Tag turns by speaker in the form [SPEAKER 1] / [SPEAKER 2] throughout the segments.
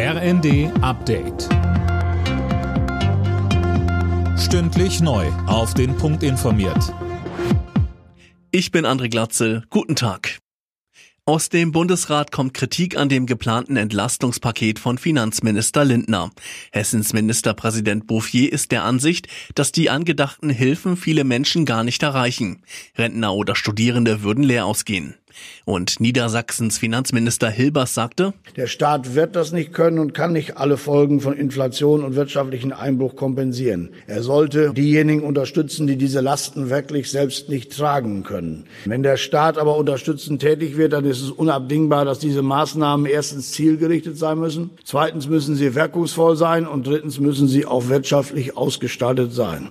[SPEAKER 1] RND Update. Stündlich neu. Auf den Punkt informiert.
[SPEAKER 2] Ich bin André Glatzel. Guten Tag. Aus dem Bundesrat kommt Kritik an dem geplanten Entlastungspaket von Finanzminister Lindner. Hessens Ministerpräsident Bouffier ist der Ansicht, dass die angedachten Hilfen viele Menschen gar nicht erreichen. Rentner oder Studierende würden leer ausgehen. Und Niedersachsens Finanzminister Hilbers sagte,
[SPEAKER 3] der Staat wird das nicht können und kann nicht alle Folgen von Inflation und wirtschaftlichen Einbruch kompensieren. Er sollte diejenigen unterstützen, die diese Lasten wirklich selbst nicht tragen können. Wenn der Staat aber unterstützend tätig wird, dann ist es unabdingbar, dass diese Maßnahmen erstens zielgerichtet sein müssen, zweitens müssen sie wirkungsvoll sein und drittens müssen sie auch wirtschaftlich ausgestaltet sein.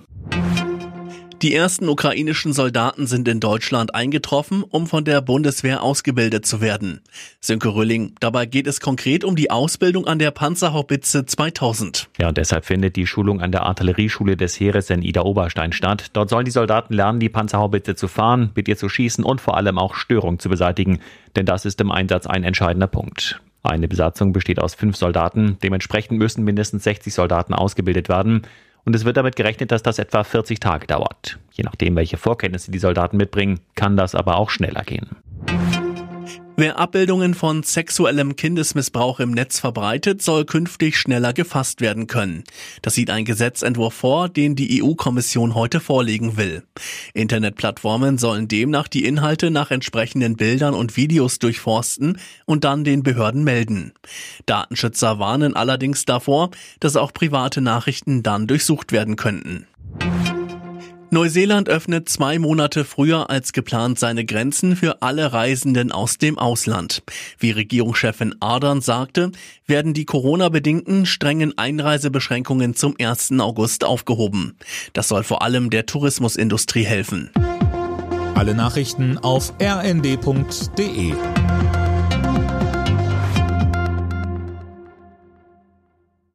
[SPEAKER 2] Die ersten ukrainischen Soldaten sind in Deutschland eingetroffen, um von der Bundeswehr ausgebildet zu werden. Sönke Rülling, dabei geht es konkret um die Ausbildung an der Panzerhaubitze 2000.
[SPEAKER 4] Ja, und deshalb findet die Schulung an der Artillerieschule des Heeres in Ida-Oberstein statt. Dort sollen die Soldaten lernen, die Panzerhaubitze zu fahren, mit ihr zu schießen und vor allem auch Störung zu beseitigen. Denn das ist im Einsatz ein entscheidender Punkt. Eine Besatzung besteht aus fünf Soldaten. Dementsprechend müssen mindestens 60 Soldaten ausgebildet werden und es wird damit gerechnet, dass das etwa 40 Tage dauert. Je nachdem, welche Vorkenntnisse die Soldaten mitbringen, kann das aber auch schneller gehen.
[SPEAKER 2] Wer Abbildungen von sexuellem Kindesmissbrauch im Netz verbreitet, soll künftig schneller gefasst werden können. Das sieht ein Gesetzentwurf vor, den die EU-Kommission heute vorlegen will. Internetplattformen sollen demnach die Inhalte nach entsprechenden Bildern und Videos durchforsten und dann den Behörden melden. Datenschützer warnen allerdings davor, dass auch private Nachrichten dann durchsucht werden könnten. Neuseeland öffnet zwei Monate früher als geplant seine Grenzen für alle Reisenden aus dem Ausland. Wie Regierungschefin Ardern sagte, werden die Corona-bedingten strengen Einreisebeschränkungen zum 1. August aufgehoben. Das soll vor allem der Tourismusindustrie helfen.
[SPEAKER 1] Alle Nachrichten auf rnd.de